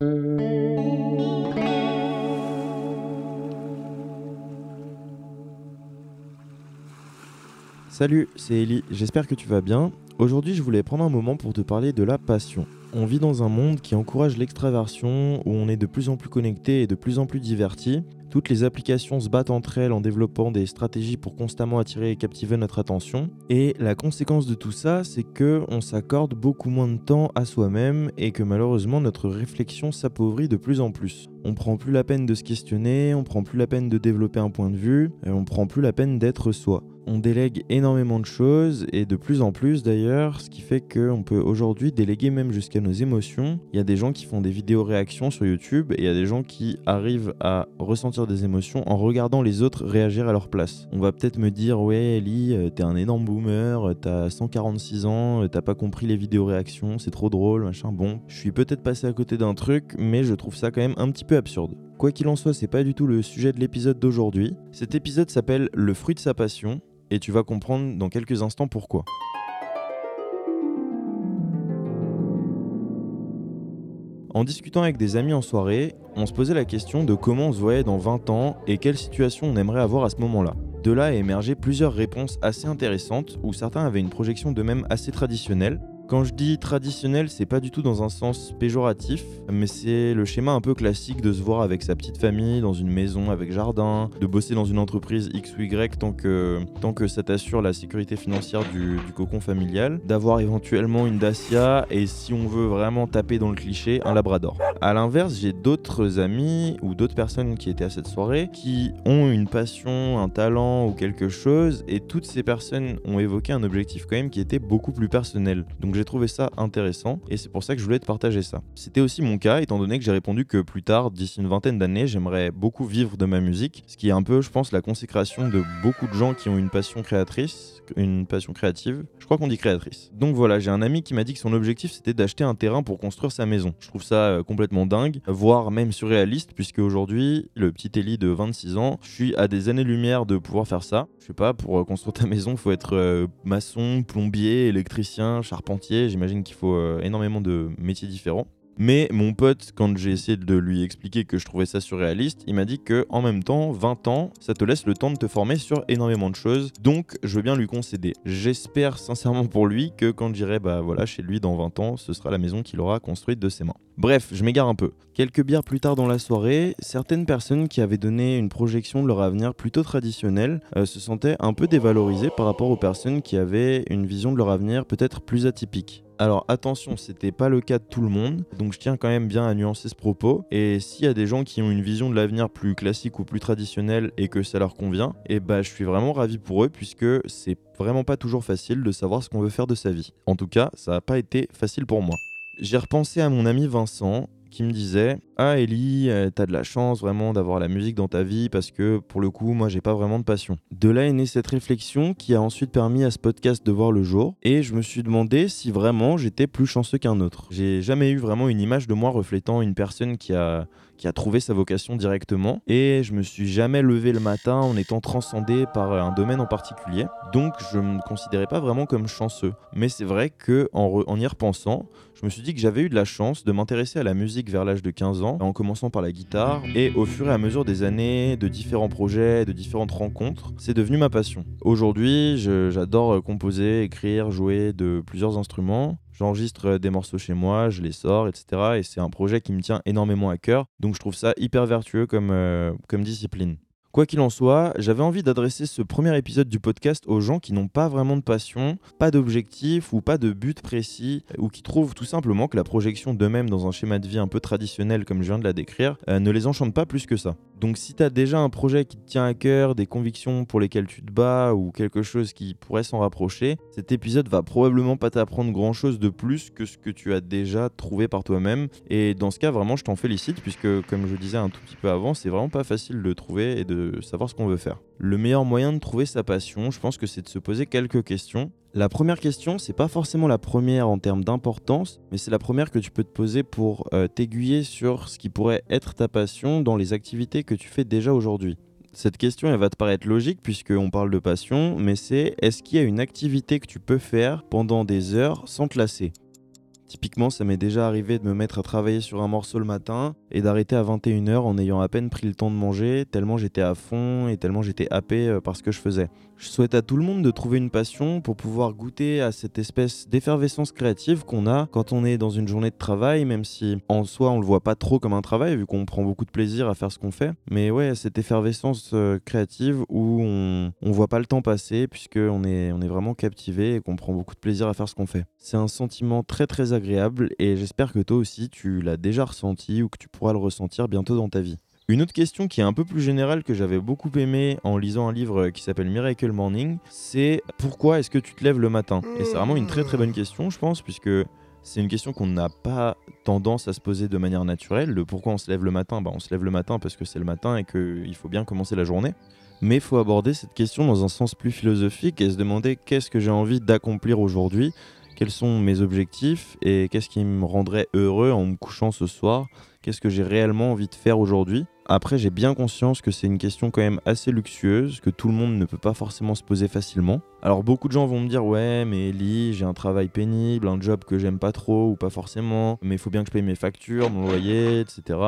Salut, c'est Ellie, j'espère que tu vas bien. Aujourd'hui, je voulais prendre un moment pour te parler de la passion. On vit dans un monde qui encourage l'extraversion, où on est de plus en plus connecté et de plus en plus diverti. Toutes les applications se battent entre elles en développant des stratégies pour constamment attirer et captiver notre attention. Et la conséquence de tout ça, c'est que on s'accorde beaucoup moins de temps à soi-même et que malheureusement notre réflexion s'appauvrit de plus en plus. On prend plus la peine de se questionner, on prend plus la peine de développer un point de vue, et on prend plus la peine d'être soi on délègue énormément de choses et de plus en plus d'ailleurs, ce qui fait qu'on peut aujourd'hui déléguer même jusqu'à nos émotions. Il y a des gens qui font des vidéos réactions sur YouTube et il y a des gens qui arrivent à ressentir des émotions en regardant les autres réagir à leur place. On va peut-être me dire ouais Ellie, euh, t'es un énorme boomer, t'as 146 ans, euh, t'as pas compris les vidéos réactions, c'est trop drôle, machin. Bon, je suis peut-être passé à côté d'un truc, mais je trouve ça quand même un petit peu Quoi qu'il en soit, c'est pas du tout le sujet de l'épisode d'aujourd'hui. Cet épisode s'appelle Le fruit de sa passion et tu vas comprendre dans quelques instants pourquoi. En discutant avec des amis en soirée, on se posait la question de comment on se voyait dans 20 ans et quelle situation on aimerait avoir à ce moment-là. De là est émergé plusieurs réponses assez intéressantes où certains avaient une projection d'eux-mêmes assez traditionnelle, quand je dis traditionnel, c'est pas du tout dans un sens péjoratif, mais c'est le schéma un peu classique de se voir avec sa petite famille dans une maison avec jardin, de bosser dans une entreprise X ou Y tant que, tant que ça t'assure la sécurité financière du, cocon familial, d'avoir éventuellement une Dacia et si on veut vraiment taper dans le cliché, un Labrador. A l'inverse, j'ai d'autres amis ou d'autres personnes qui étaient à cette soirée qui ont une passion, un talent ou quelque chose et toutes ces personnes ont évoqué un objectif quand même qui était beaucoup plus personnel. J'ai trouvé ça intéressant et c'est pour ça que je voulais te partager ça. C'était aussi mon cas étant donné que j'ai répondu que plus tard, d'ici une vingtaine d'années, j'aimerais beaucoup vivre de ma musique, ce qui est un peu, je pense, la consécration de beaucoup de gens qui ont une passion créatrice, une passion créative. Je crois qu'on dit créatrice. Donc voilà, j'ai un ami qui m'a dit que son objectif c'était d'acheter un terrain pour construire sa maison. Je trouve ça euh, complètement dingue, voire même surréaliste, puisque aujourd'hui, le petit Ellie de 26 ans, je suis à des années-lumière de pouvoir faire ça. Je sais pas, pour euh, construire ta maison, il faut être euh, maçon, plombier, électricien, charpentier J'imagine qu'il faut énormément de métiers différents. Mais mon pote, quand j'ai essayé de lui expliquer que je trouvais ça surréaliste, il m'a dit que en même temps, 20 ans, ça te laisse le temps de te former sur énormément de choses. Donc, je veux bien lui concéder. J'espère sincèrement pour lui que quand j'irai bah voilà chez lui dans 20 ans, ce sera la maison qu'il aura construite de ses mains. Bref, je m'égare un peu. Quelques bières plus tard dans la soirée, certaines personnes qui avaient donné une projection de leur avenir plutôt traditionnelle euh, se sentaient un peu dévalorisées par rapport aux personnes qui avaient une vision de leur avenir peut-être plus atypique. Alors attention, c'était pas le cas de tout le monde, donc je tiens quand même bien à nuancer ce propos. Et s'il y a des gens qui ont une vision de l'avenir plus classique ou plus traditionnelle et que ça leur convient, et eh bah je suis vraiment ravi pour eux puisque c'est vraiment pas toujours facile de savoir ce qu'on veut faire de sa vie. En tout cas, ça n'a pas été facile pour moi. J'ai repensé à mon ami Vincent qui me disait Ah Ellie, euh, t'as de la chance vraiment d'avoir la musique dans ta vie parce que pour le coup, moi j'ai pas vraiment de passion. De là est née cette réflexion qui a ensuite permis à ce podcast de voir le jour et je me suis demandé si vraiment j'étais plus chanceux qu'un autre. J'ai jamais eu vraiment une image de moi reflétant une personne qui a qui a trouvé sa vocation directement et je me suis jamais levé le matin en étant transcendé par un domaine en particulier. Donc je me considérais pas vraiment comme chanceux. Mais c'est vrai que en, en y repensant, je me suis dit que j'avais eu de la chance de m'intéresser à la musique vers l'âge de 15 ans, en commençant par la guitare, et au fur et à mesure des années, de différents projets, de différentes rencontres, c'est devenu ma passion. Aujourd'hui, j'adore composer, écrire, jouer de plusieurs instruments. J'enregistre des morceaux chez moi, je les sors, etc. Et c'est un projet qui me tient énormément à cœur. Donc je trouve ça hyper vertueux comme, euh, comme discipline. Quoi qu'il en soit, j'avais envie d'adresser ce premier épisode du podcast aux gens qui n'ont pas vraiment de passion, pas d'objectif ou pas de but précis, ou qui trouvent tout simplement que la projection d'eux-mêmes dans un schéma de vie un peu traditionnel comme je viens de la décrire euh, ne les enchante pas plus que ça. Donc si tu as déjà un projet qui te tient à cœur, des convictions pour lesquelles tu te bats ou quelque chose qui pourrait s'en rapprocher, cet épisode va probablement pas t'apprendre grand-chose de plus que ce que tu as déjà trouvé par toi-même. Et dans ce cas, vraiment, je t'en félicite puisque comme je disais un tout petit peu avant, c'est vraiment pas facile de trouver et de savoir ce qu'on veut faire. Le meilleur moyen de trouver sa passion, je pense que c'est de se poser quelques questions. La première question, c'est pas forcément la première en termes d'importance, mais c'est la première que tu peux te poser pour euh, t'aiguiller sur ce qui pourrait être ta passion dans les activités que tu fais déjà aujourd'hui. Cette question, elle va te paraître logique puisqu'on parle de passion, mais c'est est-ce qu'il y a une activité que tu peux faire pendant des heures sans te lasser? Typiquement, ça m'est déjà arrivé de me mettre à travailler sur un morceau le matin et d'arrêter à 21h en ayant à peine pris le temps de manger, tellement j'étais à fond et tellement j'étais happé euh, par ce que je faisais. Je souhaite à tout le monde de trouver une passion pour pouvoir goûter à cette espèce d'effervescence créative qu'on a quand on est dans une journée de travail, même si en soi on le voit pas trop comme un travail vu qu'on prend beaucoup de plaisir à faire ce qu'on fait. Mais ouais, cette effervescence euh, créative où on, on voit pas le temps passer puisqu'on on est vraiment captivé et qu'on prend beaucoup de plaisir à faire ce qu'on fait. C'est un sentiment très très agréable et j'espère que toi aussi tu l'as déjà ressenti ou que tu pourras le ressentir bientôt dans ta vie. Une autre question qui est un peu plus générale que j'avais beaucoup aimé en lisant un livre qui s'appelle Miracle Morning, c'est pourquoi est-ce que tu te lèves le matin? Et c'est vraiment une très très bonne question, je pense, puisque c'est une question qu'on n'a pas tendance à se poser de manière naturelle. Le pourquoi on se lève le matin bah, On se lève le matin parce que c'est le matin et qu'il faut bien commencer la journée. Mais il faut aborder cette question dans un sens plus philosophique et se demander qu'est-ce que j'ai envie d'accomplir aujourd'hui? Quels sont mes objectifs et qu'est-ce qui me rendrait heureux en me couchant ce soir, qu'est-ce que j'ai réellement envie de faire aujourd'hui? Après, j'ai bien conscience que c'est une question quand même assez luxueuse, que tout le monde ne peut pas forcément se poser facilement. Alors beaucoup de gens vont me dire ouais mais Ellie, j'ai un travail pénible, un job que j'aime pas trop ou pas forcément, mais il faut bien que je paye mes factures, mon loyer, etc.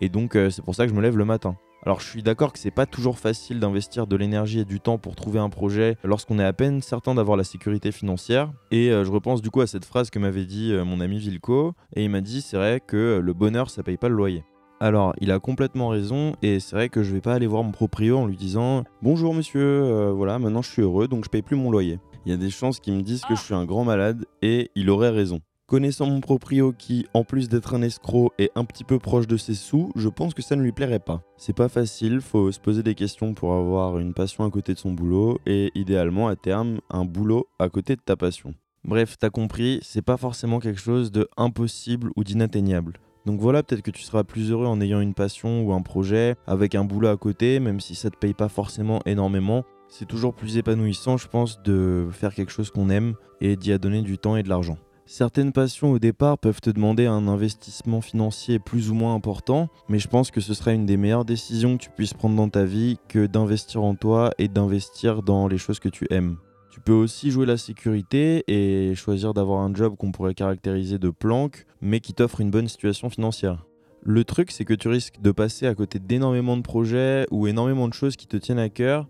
Et donc euh, c'est pour ça que je me lève le matin. Alors je suis d'accord que c'est pas toujours facile d'investir de l'énergie et du temps pour trouver un projet lorsqu'on est à peine certain d'avoir la sécurité financière. Et euh, je repense du coup à cette phrase que m'avait dit euh, mon ami Vilco, et il m'a dit c'est vrai que le bonheur ça paye pas le loyer. Alors, il a complètement raison, et c'est vrai que je vais pas aller voir mon proprio en lui disant Bonjour monsieur, euh, voilà, maintenant je suis heureux donc je paye plus mon loyer. Il y a des chances qu'il me disent que je suis un grand malade, et il aurait raison. Connaissant mon proprio qui, en plus d'être un escroc, est un petit peu proche de ses sous, je pense que ça ne lui plairait pas. C'est pas facile, faut se poser des questions pour avoir une passion à côté de son boulot et idéalement à terme un boulot à côté de ta passion. Bref, t'as compris, c'est pas forcément quelque chose de impossible ou d'inatteignable. Donc voilà, peut-être que tu seras plus heureux en ayant une passion ou un projet avec un boulot à côté, même si ça te paye pas forcément énormément. C'est toujours plus épanouissant, je pense, de faire quelque chose qu'on aime et d'y donner du temps et de l'argent. Certaines passions au départ peuvent te demander un investissement financier plus ou moins important, mais je pense que ce sera une des meilleures décisions que tu puisses prendre dans ta vie que d'investir en toi et d'investir dans les choses que tu aimes. Tu peux aussi jouer la sécurité et choisir d'avoir un job qu'on pourrait caractériser de planque, mais qui t'offre une bonne situation financière. Le truc, c'est que tu risques de passer à côté d'énormément de projets ou énormément de choses qui te tiennent à cœur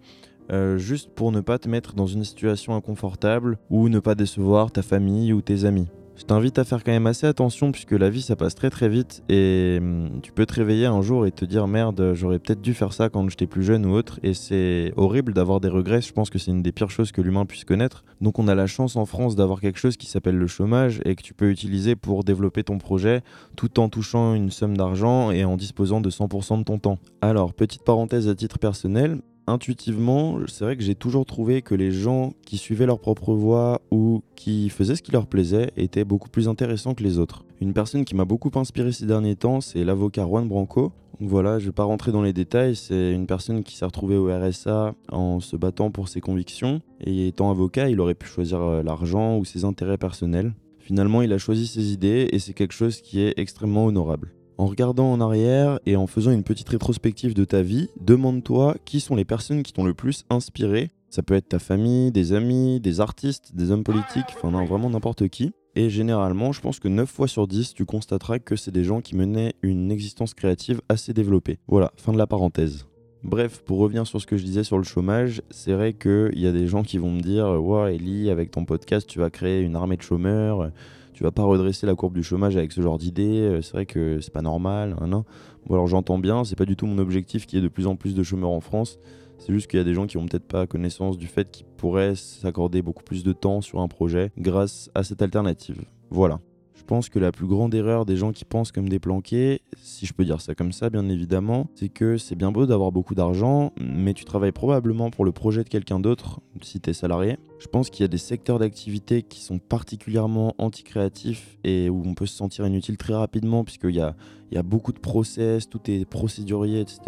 euh, juste pour ne pas te mettre dans une situation inconfortable ou ne pas décevoir ta famille ou tes amis. Je t'invite à faire quand même assez attention puisque la vie ça passe très très vite et hum, tu peux te réveiller un jour et te dire merde j'aurais peut-être dû faire ça quand j'étais plus jeune ou autre et c'est horrible d'avoir des regrets, je pense que c'est une des pires choses que l'humain puisse connaître. Donc on a la chance en France d'avoir quelque chose qui s'appelle le chômage et que tu peux utiliser pour développer ton projet tout en touchant une somme d'argent et en disposant de 100% de ton temps. Alors petite parenthèse à titre personnel, intuitivement, c'est vrai que j'ai toujours trouvé que les gens qui suivaient leur propre voie ou qui faisaient ce qui leur plaisait étaient beaucoup plus intéressants que les autres. Une personne qui m'a beaucoup inspiré ces derniers temps, c'est l'avocat Juan Branco. voilà, je vais pas rentrer dans les détails, c'est une personne qui s'est retrouvée au RSA en se battant pour ses convictions et étant avocat, il aurait pu choisir euh, l'argent ou ses intérêts personnels. Finalement, il a choisi ses idées et c'est quelque chose qui est extrêmement honorable. En regardant en arrière et en faisant une petite rétrospective de ta vie, demande-toi qui sont les personnes qui t'ont le plus inspiré. Ça peut être ta famille, des amis, des artistes, des hommes politiques, enfin non, vraiment n'importe qui. Et généralement, je pense que 9 fois sur 10, tu constateras que c'est des gens qui menaient une existence créative assez développée. Voilà, fin de la parenthèse. Bref, pour revenir sur ce que je disais sur le chômage, c'est vrai qu'il y a des gens qui vont me dire Ouais, Ellie, avec ton podcast, tu vas créer une armée de chômeurs tu vas pas redresser la courbe du chômage avec ce genre d'idée, euh, c'est vrai que c'est pas normal. Hein, bon, alors j'entends bien, c'est pas du tout mon objectif qu'il y ait de plus en plus de chômeurs en France. C'est juste qu'il y a des gens qui ont peut-être pas connaissance du fait qu'ils pourraient s'accorder beaucoup plus de temps sur un projet grâce à cette alternative. Voilà. Je pense que la plus grande erreur des gens qui pensent comme des planqués, si je peux dire ça comme ça bien évidemment, c'est que c'est bien beau d'avoir beaucoup d'argent, mais tu travailles probablement pour le projet de quelqu'un d'autre si tu es salarié. Je pense qu'il y a des secteurs d'activité qui sont particulièrement anti-créatifs et où on peut se sentir inutile très rapidement puisqu'il y a, y a beaucoup de process, tout est procédurier, etc.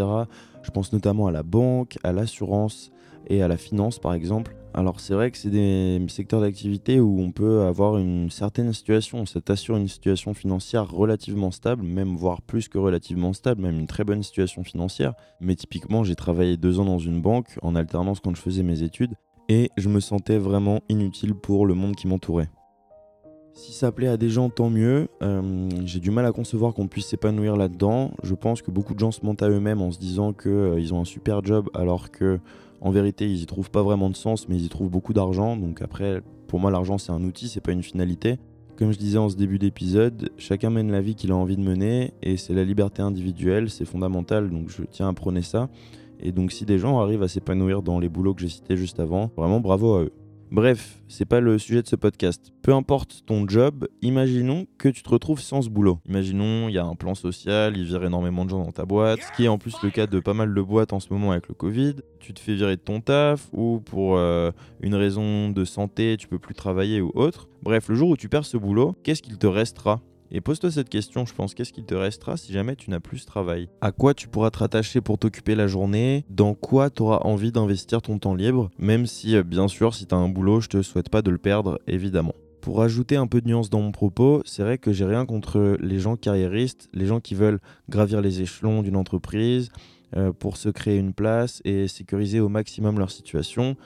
Je pense notamment à la banque, à l'assurance et à la finance par exemple. Alors c'est vrai que c'est des secteurs d'activité où on peut avoir une certaine situation, ça t'assure une situation financière relativement stable, même voire plus que relativement stable, même une très bonne situation financière. Mais typiquement j'ai travaillé deux ans dans une banque en alternance quand je faisais mes études et je me sentais vraiment inutile pour le monde qui m'entourait. Si ça plaît à des gens, tant mieux. Euh, j'ai du mal à concevoir qu'on puisse s'épanouir là-dedans. Je pense que beaucoup de gens se mentent à eux-mêmes en se disant qu'ils ont un super job alors que en vérité ils y trouvent pas vraiment de sens mais ils y trouvent beaucoup d'argent. Donc après, pour moi l'argent c'est un outil, c'est pas une finalité. Comme je disais en ce début d'épisode, chacun mène la vie qu'il a envie de mener et c'est la liberté individuelle, c'est fondamental donc je tiens à prôner ça. Et donc si des gens arrivent à s'épanouir dans les boulots que j'ai cités juste avant, vraiment bravo à eux. Bref, c'est pas le sujet de ce podcast. Peu importe ton job, imaginons que tu te retrouves sans ce boulot. Imaginons, il y a un plan social, il vire énormément de gens dans ta boîte, ce qui est en plus le cas de pas mal de boîtes en ce moment avec le Covid. Tu te fais virer de ton taf ou pour euh, une raison de santé, tu peux plus travailler ou autre. Bref, le jour où tu perds ce boulot, qu'est-ce qu'il te restera? Et pose-toi cette question, je pense, qu'est-ce qu'il te restera si jamais tu n'as plus ce travail? À quoi tu pourras te rattacher pour t'occuper la journée? Dans quoi tu auras envie d'investir ton temps libre? Même si, euh, bien sûr, si tu as un boulot, je te souhaite pas de le perdre, évidemment. Pour ajouter un peu de nuance dans mon propos, c'est vrai que j'ai rien contre les gens carriéristes, les gens qui veulent gravir les échelons d'une entreprise euh, pour se créer une place et sécuriser au maximum leur situation.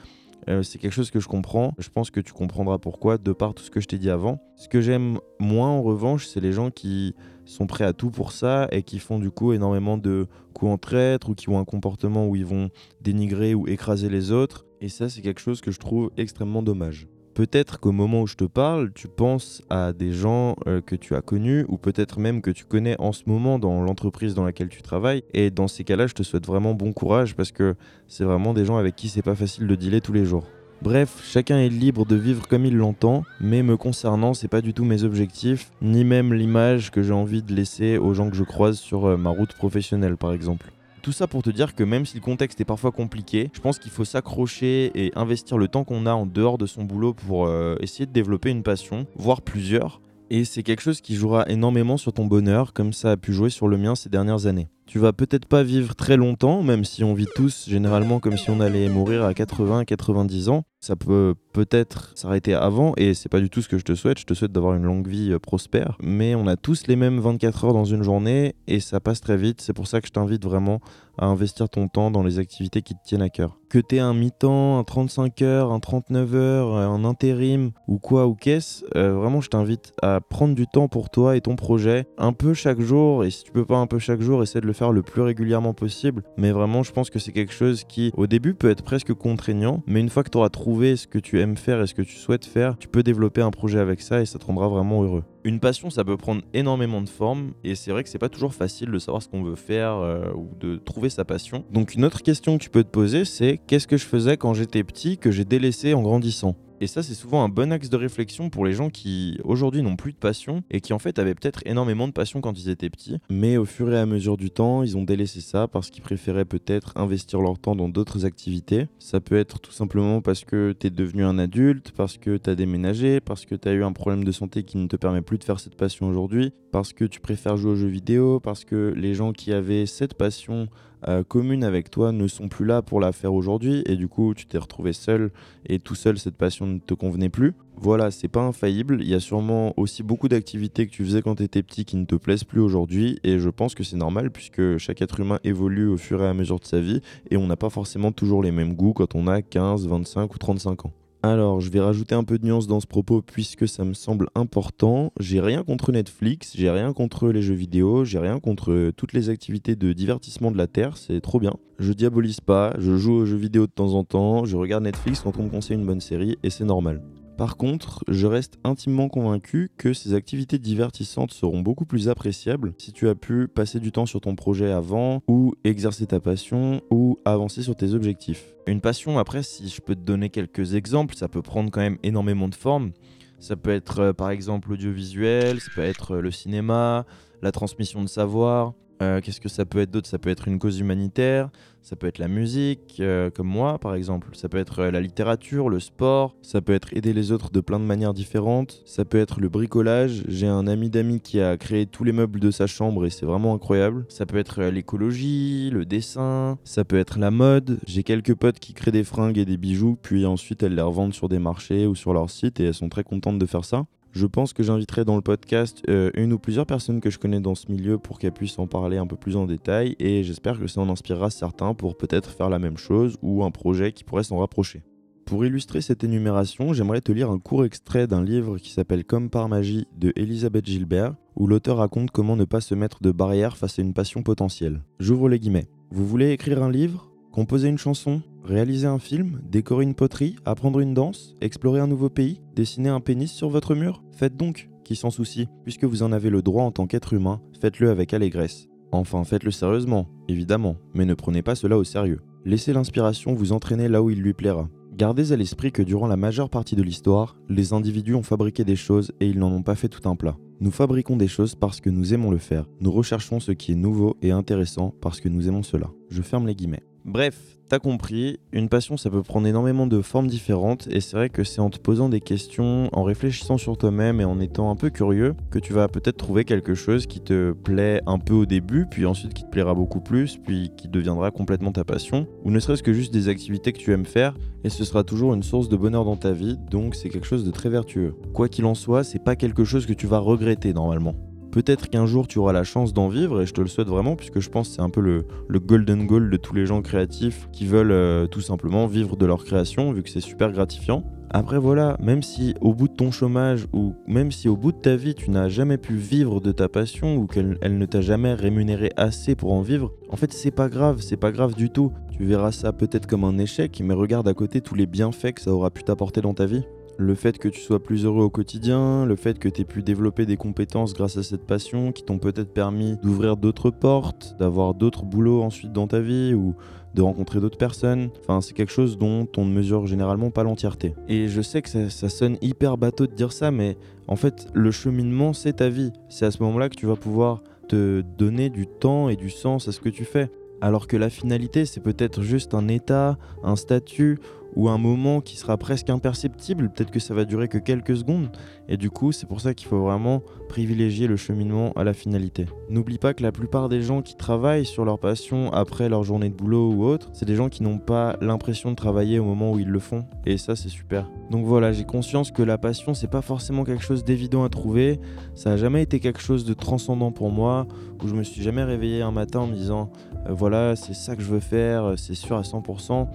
Euh, c'est quelque chose que je comprends. Je pense que tu comprendras pourquoi de par tout ce que je t'ai dit avant. Ce que j'aime moins en revanche, c'est les gens qui sont prêts à tout pour ça et qui font du coup énormément de coups en traître ou qui ont un comportement où ils vont dénigrer ou écraser les autres. Et ça, c'est quelque chose que je trouve extrêmement dommage. Peut-être qu'au moment où je te parle, tu penses à des gens euh, que tu as connus ou peut-être même que tu connais en ce moment dans l'entreprise dans laquelle tu travailles. Et dans ces cas-là, je te souhaite vraiment bon courage parce que c'est vraiment des gens avec qui c'est pas facile de dealer tous les jours. Bref, chacun est libre de vivre comme il l'entend, mais me concernant, c'est pas du tout mes objectifs, ni même l'image que j'ai envie de laisser aux gens que je croise sur euh, ma route professionnelle par exemple. Tout ça pour te dire que même si le contexte est parfois compliqué, je pense qu'il faut s'accrocher et investir le temps qu'on a en dehors de son boulot pour euh, essayer de développer une passion, voire plusieurs. Et c'est quelque chose qui jouera énormément sur ton bonheur, comme ça a pu jouer sur le mien ces dernières années. Tu vas peut-être pas vivre très longtemps, même si on vit tous généralement comme si on allait mourir à 80-90 ans. Ça peut peut-être s'arrêter avant, et c'est pas du tout ce que je te souhaite. Je te souhaite d'avoir une longue vie euh, prospère. Mais on a tous les mêmes 24 heures dans une journée, et ça passe très vite. C'est pour ça que je t'invite vraiment à investir ton temps dans les activités qui te tiennent à cœur. Que tu aies un mi-temps, un 35 heures, un 39 heures, un intérim ou quoi ou qu'est-ce, euh, vraiment je t'invite à prendre du temps pour toi et ton projet, un peu chaque jour, et si tu peux pas un peu chaque jour, essaie de le faire le plus régulièrement possible. Mais vraiment, je pense que c'est quelque chose qui, au début, peut être presque contraignant, mais une fois que tu auras trouvé ce que tu aimes faire et ce que tu souhaites faire, tu peux développer un projet avec ça et ça te rendra vraiment heureux. Une passion, ça peut prendre énormément de formes et c'est vrai que c'est pas toujours facile de savoir ce qu'on veut faire euh, ou de trouver sa passion. Donc une autre question que tu peux te poser, c'est qu'est-ce que je faisais quand j'étais petit que j'ai délaissé en grandissant? Et ça, c'est souvent un bon axe de réflexion pour les gens qui aujourd'hui n'ont plus de passion et qui en fait avaient peut-être énormément de passion quand ils étaient petits, mais au fur et à mesure du temps, ils ont délaissé ça parce qu'ils préféraient peut-être investir leur temps dans d'autres activités. Ça peut être tout simplement parce que tu es devenu un adulte, parce que tu as déménagé, parce que tu as eu un problème de santé qui ne te permet plus de faire cette passion aujourd'hui, parce que tu préfères jouer aux jeux vidéo, parce que les gens qui avaient cette passion euh, communes avec toi ne sont plus là pour la faire aujourd'hui et du coup tu t'es retrouvé seul et tout seul cette passion ne te convenait plus. Voilà, c'est pas infaillible, il y a sûrement aussi beaucoup d'activités que tu faisais quand tu étais petit qui ne te plaisent plus aujourd'hui et je pense que c'est normal puisque chaque être humain évolue au fur et à mesure de sa vie et on n'a pas forcément toujours les mêmes goûts quand on a 15, 25 ou 35 ans. Alors, je vais rajouter un peu de nuance dans ce propos puisque ça me semble important. J'ai rien contre Netflix, j'ai rien contre les jeux vidéo, j'ai rien contre toutes les activités de divertissement de la Terre, c'est trop bien. Je diabolise pas, je joue aux jeux vidéo de temps en temps, je regarde Netflix quand on me conseille une bonne série et c'est normal. Par contre, je reste intimement convaincu que ces activités divertissantes seront beaucoup plus appréciables si tu as pu passer du temps sur ton projet avant, ou exercer ta passion, ou avancer sur tes objectifs. Une passion, après, si je peux te donner quelques exemples, ça peut prendre quand même énormément de formes. Ça peut être euh, par exemple l'audiovisuel, ça peut être euh, le cinéma, la transmission de savoir, euh, qu'est-ce que ça peut être d'autre? Ça peut être une cause humanitaire, ça peut être la musique, euh, comme moi par exemple, ça peut être euh, la littérature, le sport, ça peut être aider les autres de plein de manières différentes, ça peut être le bricolage. J'ai un ami d'amis qui a créé tous les meubles de sa chambre et c'est vraiment incroyable. Ça peut être l'écologie, le dessin, ça peut être la mode. J'ai quelques potes qui créent des fringues et des bijoux, puis ensuite elles les revendent sur des marchés ou sur leur site et elles sont très contentes de faire ça. Je pense que j'inviterai dans le podcast euh, une ou plusieurs personnes que je connais dans ce milieu pour qu'elles puissent en parler un peu plus en détail et j'espère que ça en inspirera certains pour peut-être faire la même chose ou un projet qui pourrait s'en rapprocher. Pour illustrer cette énumération, j'aimerais te lire un court extrait d'un livre qui s'appelle Comme par magie de Elisabeth Gilbert, où l'auteur raconte comment ne pas se mettre de barrière face à une passion potentielle. J'ouvre les guillemets. Vous voulez écrire un livre? Composer une chanson Réaliser un film Décorer une poterie Apprendre une danse Explorer un nouveau pays Dessiner un pénis sur votre mur? Faites donc, qui s'en soucie, puisque vous en avez le droit en tant qu'être humain, faites-le avec allégresse. Enfin, faites-le sérieusement, évidemment, mais ne prenez pas cela au sérieux. Laissez l'inspiration vous entraîner là où il lui plaira. Gardez à l'esprit que durant la majeure partie de l'histoire, les individus ont fabriqué des choses et ils n'en ont pas fait tout un plat. Nous fabriquons des choses parce que nous aimons le faire. Nous recherchons ce qui est nouveau et intéressant parce que nous aimons cela. Je ferme les guillemets. Bref, t'as compris, une passion ça peut prendre énormément de formes différentes et c'est vrai que c'est en te posant des questions, en réfléchissant sur toi-même et en étant un peu curieux que tu vas peut-être trouver quelque chose qui te plaît un peu au début, puis ensuite qui te plaira beaucoup plus, puis qui deviendra complètement ta passion, ou ne serait-ce que juste des activités que tu aimes faire et ce sera toujours une source de bonheur dans ta vie, donc c'est quelque chose de très vertueux. Quoi qu'il en soit, c'est pas quelque chose que tu vas regretter normalement. Peut-être qu'un jour tu auras la chance d'en vivre et je te le souhaite vraiment puisque je pense que c'est un peu le, golden goal de tous les gens créatifs qui veulent euh, tout simplement vivre de leur création vu que c'est super gratifiant. Après voilà, même si au bout de ton chômage ou même si au bout de ta vie tu n'as jamais pu vivre de ta passion ou qu'elle ne t'a jamais rémunéré assez pour en vivre, en fait c'est pas grave, c'est pas grave du tout. Tu verras ça peut-être comme un échec, mais regarde à côté tous les bienfaits que ça aura pu t'apporter dans ta vie le fait que tu sois plus heureux au quotidien, le fait que tu aies pu développer des compétences grâce à cette passion qui t'ont peut-être permis d'ouvrir d'autres portes, d'avoir d'autres boulots ensuite dans ta vie ou de rencontrer d'autres personnes. Enfin, c'est quelque chose dont on ne mesure généralement pas l'entièreté. Et je sais que ça, ça, sonne hyper bateau de dire ça, mais en fait, le cheminement, c'est ta vie. C'est à ce moment-là que tu vas pouvoir te donner du temps et du sens à ce que tu fais. Alors que la finalité, c'est peut-être juste un état, un statut ou un moment qui sera presque imperceptible, peut-être que ça va durer que quelques secondes, et du coup c'est pour ça qu'il faut vraiment privilégier le cheminement à la finalité. N'oublie pas que la plupart des gens qui travaillent sur leur passion après leur journée de boulot ou autre, c'est des gens qui n'ont pas l'impression de travailler au moment où ils le font, et ça c'est super. Donc voilà, j'ai conscience que la passion c'est pas forcément quelque chose d'évident à trouver, ça a jamais été quelque chose de transcendant pour moi, où je me suis jamais réveillé un matin en me disant euh, voilà c'est ça que je veux faire, c'est sûr à 100%.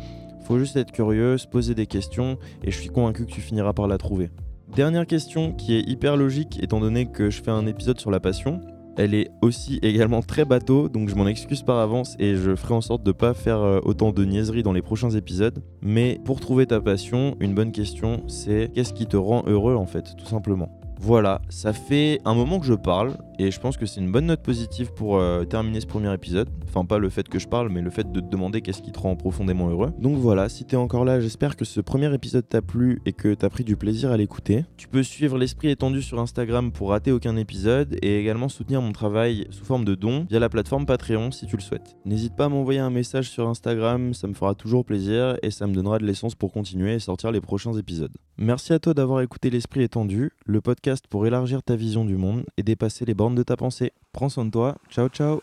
Faut juste être curieux, se poser des questions, et je suis convaincu que tu finiras par la trouver. Dernière question qui est hyper logique étant donné que je fais un épisode sur la passion. Elle est aussi également très bateau, donc je m'en excuse par avance et je ferai en sorte de ne pas faire euh, autant de niaiseries dans les prochains épisodes. Mais pour trouver ta passion, une bonne question, c'est qu'est-ce qui te rend heureux en fait, tout simplement? Voilà, ça fait un moment que je parle et je pense que c'est une bonne note positive pour euh, terminer ce premier épisode. Enfin, pas le fait que je parle, mais le fait de te demander qu'est-ce qui te rend profondément heureux. Donc voilà, si t'es encore là, j'espère que ce premier épisode t'a plu et que t'as pris du plaisir à l'écouter. Tu peux suivre l'esprit étendu sur Instagram pour rater aucun épisode et également soutenir mon travail sous forme de don via la plateforme Patreon si tu le souhaites. N'hésite pas à m'envoyer un message sur Instagram, ça me fera toujours plaisir et ça me donnera de l'essence pour continuer et sortir les prochains épisodes. Merci à toi d'avoir écouté l'esprit étendu, le pour élargir ta vision du monde et dépasser les bornes de ta pensée. Prends soin de toi. Ciao, ciao.